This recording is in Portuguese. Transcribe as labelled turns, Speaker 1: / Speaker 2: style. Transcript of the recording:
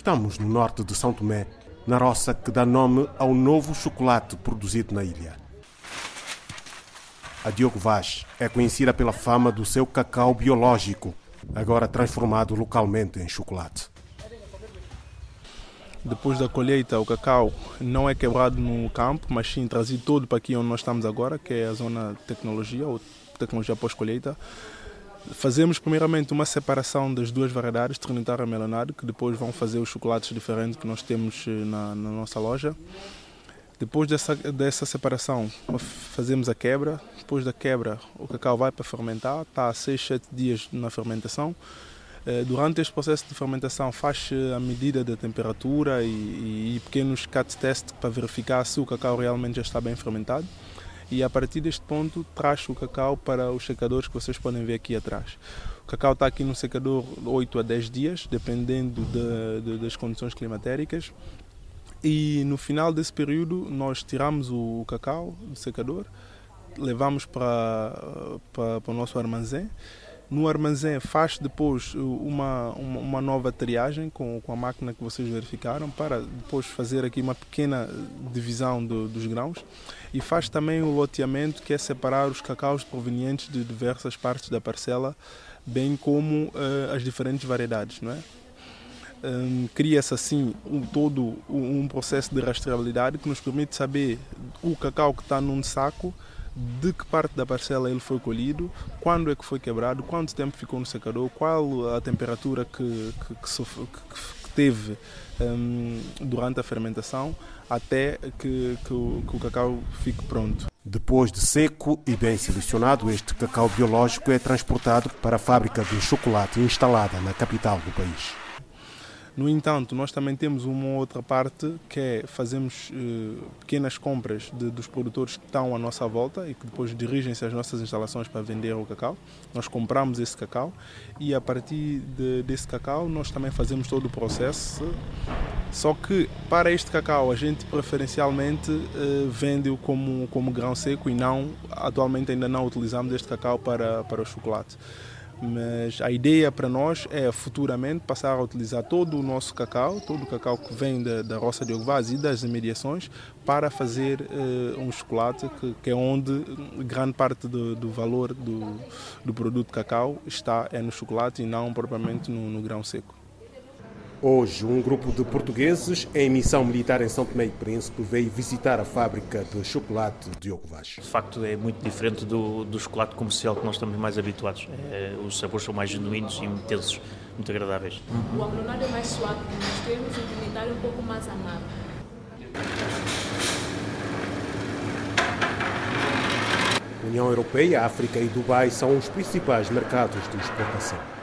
Speaker 1: Estamos no norte de São Tomé, na roça que dá nome ao novo chocolate produzido na ilha. A Diogo Vaz é conhecida pela fama do seu cacau biológico, agora transformado localmente em chocolate.
Speaker 2: Depois da colheita, o cacau não é quebrado no campo, mas sim trazido todo para aqui onde nós estamos agora, que é a zona de tecnologia, ou tecnologia pós-colheita. Fazemos primeiramente uma separação das duas variedades, Trinitário e Melanado, que depois vão fazer os chocolates diferentes que nós temos eh, na, na nossa loja. Depois dessa, dessa separação, fazemos a quebra. Depois da quebra, o cacau vai para fermentar, está 6, 7 dias na fermentação. Eh, durante este processo de fermentação faz a medida da temperatura e, e pequenos cat test para verificar se o cacau realmente já está bem fermentado. E a partir deste ponto traz o cacau para os secadores que vocês podem ver aqui atrás. O cacau está aqui no secador 8 a 10 dias, dependendo de, de, das condições climatéricas. E no final desse período nós tiramos o cacau do secador, levamos para, para, para o nosso armazém no armazém faz depois uma, uma, uma, nova triagem com, com a máquina que vocês verificaram para depois fazer aqui uma pequena divisão do, dos grãos e faz também o loteamento que é separar os cacaus provenientes de diversas partes da parcela bem como uh, as diferentes variedades, não é? Um, cria-se assim um, todo um processo de rastreabilidade que nos permite saber o cacau que está num saco de que parte da parcela ele foi colhido, quando é que foi quebrado, quanto tempo ficou no secador, qual a temperatura que, que, que, que teve um, durante a fermentação, até que, que, o, que o cacau fique pronto.
Speaker 1: Depois de seco e bem selecionado, este cacau biológico é transportado para a fábrica de chocolate instalada na capital do país.
Speaker 2: No entanto, nós também temos uma outra parte que é fazemos uh, pequenas compras de, dos produtores que estão à nossa volta e que depois dirigem-se às nossas instalações para vender o cacau. Nós compramos esse cacau e a partir de, desse cacau nós também fazemos todo o processo. Só que para este cacau a gente preferencialmente uh, vende-o como, como grão seco e não, atualmente ainda não utilizamos este cacau para, para o chocolate mas a ideia para nós é futuramente passar a utilizar todo o nosso cacau, todo o cacau que vem da, da roça de Ogvaz e das imediações para fazer uh, um chocolate que, que, é onde grande parte do, do valor do, do, produto cacau está é no chocolate e não propriamente no, no grão seco.
Speaker 1: Hoje, um grupo de portugueses em missão militar em São Tomé e Príncipe veio visitar a fábrica de chocolate de Vaz.
Speaker 3: De facto, é muito diferente do, do chocolate comercial que nós estamos mais habituados. É, os sabores são mais genuínos e intensos, muito agradáveis.
Speaker 4: O agronário é mais suave que nós temos e o comunitário é um pouco mais amargo.
Speaker 1: União Europeia, África e Dubai são os principais mercados de exportação.